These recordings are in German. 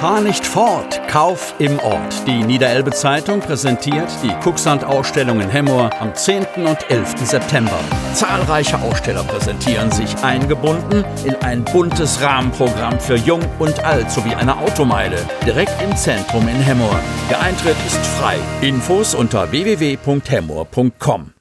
Fahr nicht fort, Kauf im Ort. Die Niederelbe Zeitung präsentiert die Kuxand-Ausstellung in Hemmoor am 10. und 11. September. Zahlreiche Aussteller präsentieren sich eingebunden in ein buntes Rahmenprogramm für Jung und Alt sowie eine Automeile direkt im Zentrum in Hemmoor. Der Eintritt ist frei. Infos unter www.hemmoor.com.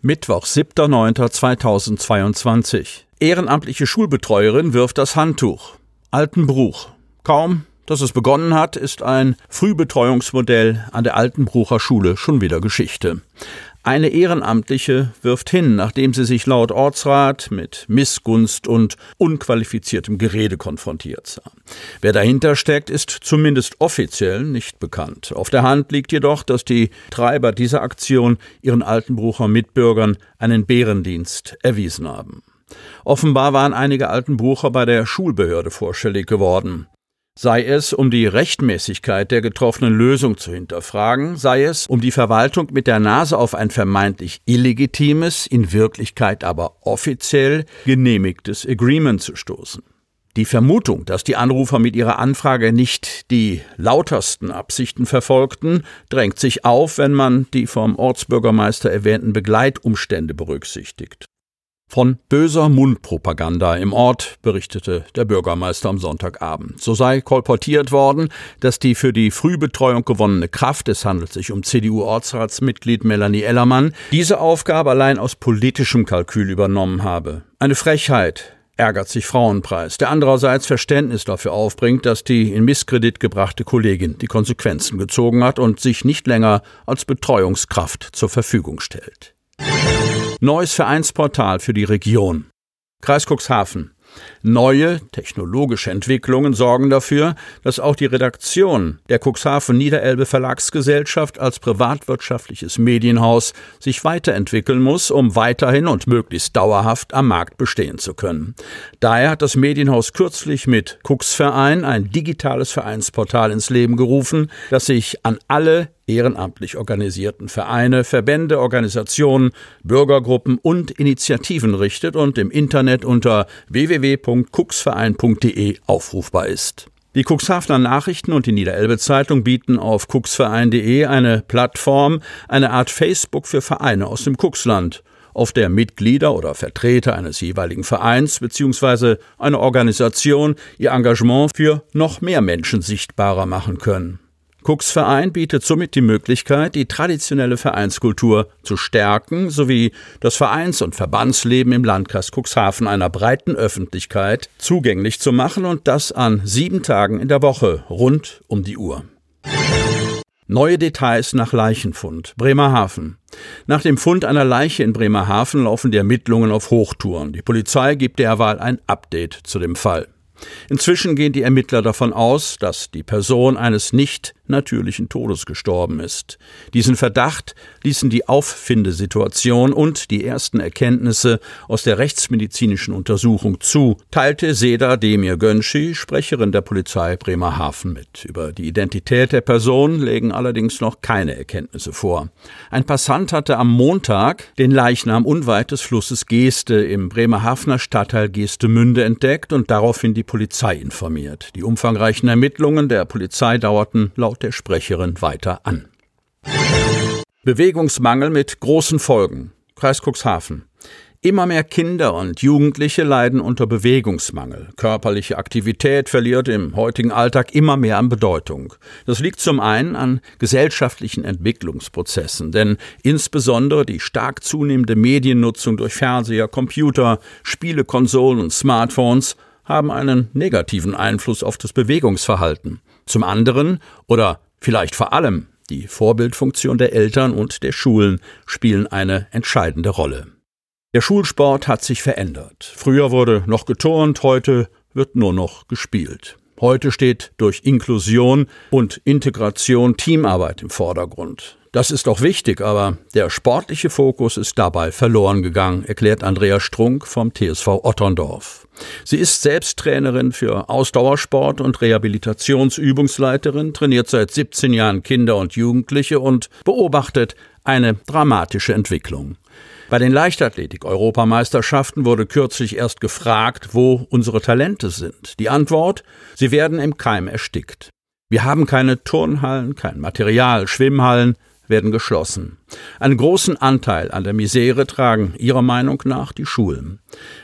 Mittwoch, 7.9.2022. Ehrenamtliche Schulbetreuerin wirft das Handtuch. Altenbruch. Kaum, dass es begonnen hat, ist ein Frühbetreuungsmodell an der Altenbrucher Schule schon wieder Geschichte. Eine Ehrenamtliche wirft hin, nachdem sie sich laut Ortsrat mit Missgunst und unqualifiziertem Gerede konfrontiert sah. Wer dahinter steckt, ist zumindest offiziell nicht bekannt. Auf der Hand liegt jedoch, dass die Treiber dieser Aktion ihren Altenbrucher Mitbürgern einen Bärendienst erwiesen haben. Offenbar waren einige Altenbrucher bei der Schulbehörde vorstellig geworden sei es um die Rechtmäßigkeit der getroffenen Lösung zu hinterfragen, sei es um die Verwaltung mit der Nase auf ein vermeintlich illegitimes, in Wirklichkeit aber offiziell genehmigtes Agreement zu stoßen. Die Vermutung, dass die Anrufer mit ihrer Anfrage nicht die lautersten Absichten verfolgten, drängt sich auf, wenn man die vom Ortsbürgermeister erwähnten Begleitumstände berücksichtigt. Von böser Mundpropaganda im Ort berichtete der Bürgermeister am Sonntagabend. So sei kolportiert worden, dass die für die Frühbetreuung gewonnene Kraft, es handelt sich um CDU-Ortsratsmitglied Melanie Ellermann, diese Aufgabe allein aus politischem Kalkül übernommen habe. Eine Frechheit, ärgert sich Frauenpreis, der andererseits Verständnis dafür aufbringt, dass die in Misskredit gebrachte Kollegin die Konsequenzen gezogen hat und sich nicht länger als Betreuungskraft zur Verfügung stellt. Neues Vereinsportal für die Region. Kreis Cuxhaven. Neue technologische Entwicklungen sorgen dafür, dass auch die Redaktion der Cuxhaven Niederelbe Verlagsgesellschaft als privatwirtschaftliches Medienhaus sich weiterentwickeln muss, um weiterhin und möglichst dauerhaft am Markt bestehen zu können. Daher hat das Medienhaus kürzlich mit Cuxverein ein digitales Vereinsportal ins Leben gerufen, das sich an alle ehrenamtlich organisierten Vereine, Verbände, Organisationen, Bürgergruppen und Initiativen richtet und im Internet unter www.cuxverein.de aufrufbar ist. Die Cuxhavener Nachrichten und die Niederelbe Zeitung bieten auf cuxverein.de eine Plattform, eine Art Facebook für Vereine aus dem Cuxland, auf der Mitglieder oder Vertreter eines jeweiligen Vereins bzw. einer Organisation ihr Engagement für noch mehr Menschen sichtbarer machen können. Cooks Verein bietet somit die Möglichkeit, die traditionelle Vereinskultur zu stärken sowie das Vereins- und Verbandsleben im Landkreis Cuxhaven einer breiten Öffentlichkeit zugänglich zu machen und das an sieben Tagen in der Woche rund um die Uhr. Neue Details nach Leichenfund. Bremerhaven. Nach dem Fund einer Leiche in Bremerhaven laufen die Ermittlungen auf Hochtouren. Die Polizei gibt derweil ein Update zu dem Fall. Inzwischen gehen die Ermittler davon aus, dass die Person eines nicht natürlichen Todes gestorben ist. Diesen Verdacht ließen die Auffindesituation und die ersten Erkenntnisse aus der rechtsmedizinischen Untersuchung zu, teilte Seda Demir Gönschi, Sprecherin der Polizei Bremerhaven mit. Über die Identität der Person legen allerdings noch keine Erkenntnisse vor. Ein Passant hatte am Montag den Leichnam unweit des Flusses Geste im Bremerhavener Stadtteil Geestemünde entdeckt und daraufhin die Polizei informiert. Die umfangreichen Ermittlungen der Polizei dauerten laut der Sprecherin weiter an. Bewegungsmangel mit großen Folgen. Kreis Cuxhaven. Immer mehr Kinder und Jugendliche leiden unter Bewegungsmangel. Körperliche Aktivität verliert im heutigen Alltag immer mehr an Bedeutung. Das liegt zum einen an gesellschaftlichen Entwicklungsprozessen, denn insbesondere die stark zunehmende Mediennutzung durch Fernseher, Computer, Spielekonsolen und Smartphones haben einen negativen Einfluss auf das Bewegungsverhalten. Zum anderen oder vielleicht vor allem die Vorbildfunktion der Eltern und der Schulen spielen eine entscheidende Rolle. Der Schulsport hat sich verändert. Früher wurde noch geturnt, heute wird nur noch gespielt. Heute steht durch Inklusion und Integration Teamarbeit im Vordergrund. Das ist auch wichtig, aber der sportliche Fokus ist dabei verloren gegangen, erklärt Andrea Strunk vom TSV Otterndorf. Sie ist selbst Trainerin für Ausdauersport und Rehabilitationsübungsleiterin, trainiert seit 17 Jahren Kinder und Jugendliche und beobachtet eine dramatische Entwicklung. Bei den Leichtathletik-Europameisterschaften wurde kürzlich erst gefragt, wo unsere Talente sind. Die Antwort, sie werden im Keim erstickt. Wir haben keine Turnhallen, kein Material, Schwimmhallen, werden geschlossen. Einen großen Anteil an der Misere tragen ihrer Meinung nach die Schulen.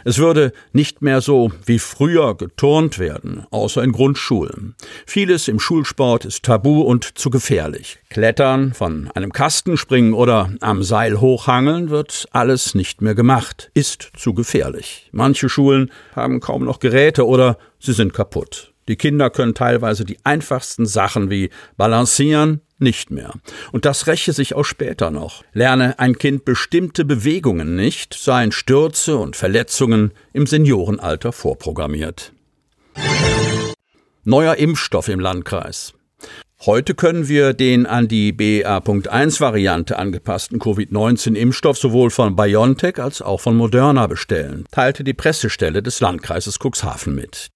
Es würde nicht mehr so wie früher geturnt werden, außer in Grundschulen. Vieles im Schulsport ist tabu und zu gefährlich. Klettern, von einem Kasten springen oder am Seil hochhangeln wird alles nicht mehr gemacht, ist zu gefährlich. Manche Schulen haben kaum noch Geräte oder sie sind kaputt. Die Kinder können teilweise die einfachsten Sachen wie balancieren, nicht mehr. Und das räche sich auch später noch. Lerne ein Kind bestimmte Bewegungen nicht, seien Stürze und Verletzungen im Seniorenalter vorprogrammiert. Neuer Impfstoff im Landkreis. Heute können wir den an die BA.1-Variante angepassten Covid-19-Impfstoff sowohl von BioNTech als auch von Moderna bestellen, teilte die Pressestelle des Landkreises Cuxhaven mit.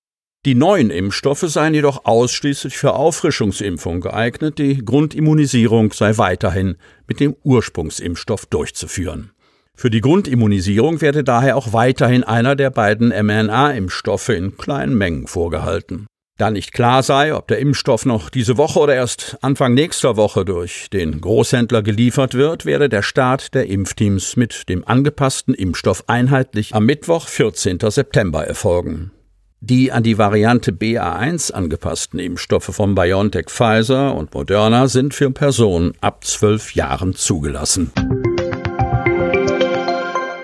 Die neuen Impfstoffe seien jedoch ausschließlich für Auffrischungsimpfungen geeignet, die Grundimmunisierung sei weiterhin mit dem Ursprungsimpfstoff durchzuführen. Für die Grundimmunisierung werde daher auch weiterhin einer der beiden mRNA-Impfstoffe in kleinen Mengen vorgehalten. Da nicht klar sei, ob der Impfstoff noch diese Woche oder erst Anfang nächster Woche durch den Großhändler geliefert wird, werde der Start der Impfteams mit dem angepassten Impfstoff einheitlich am Mittwoch, 14. September erfolgen. Die an die Variante BA1 angepassten Impfstoffe von BioNTech Pfizer und Moderna sind für Personen ab zwölf Jahren zugelassen.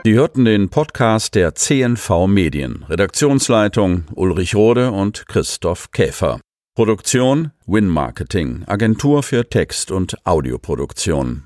Sie hörten den Podcast der CNV Medien. Redaktionsleitung Ulrich Rode und Christoph Käfer. Produktion Win Marketing, Agentur für Text- und Audioproduktion.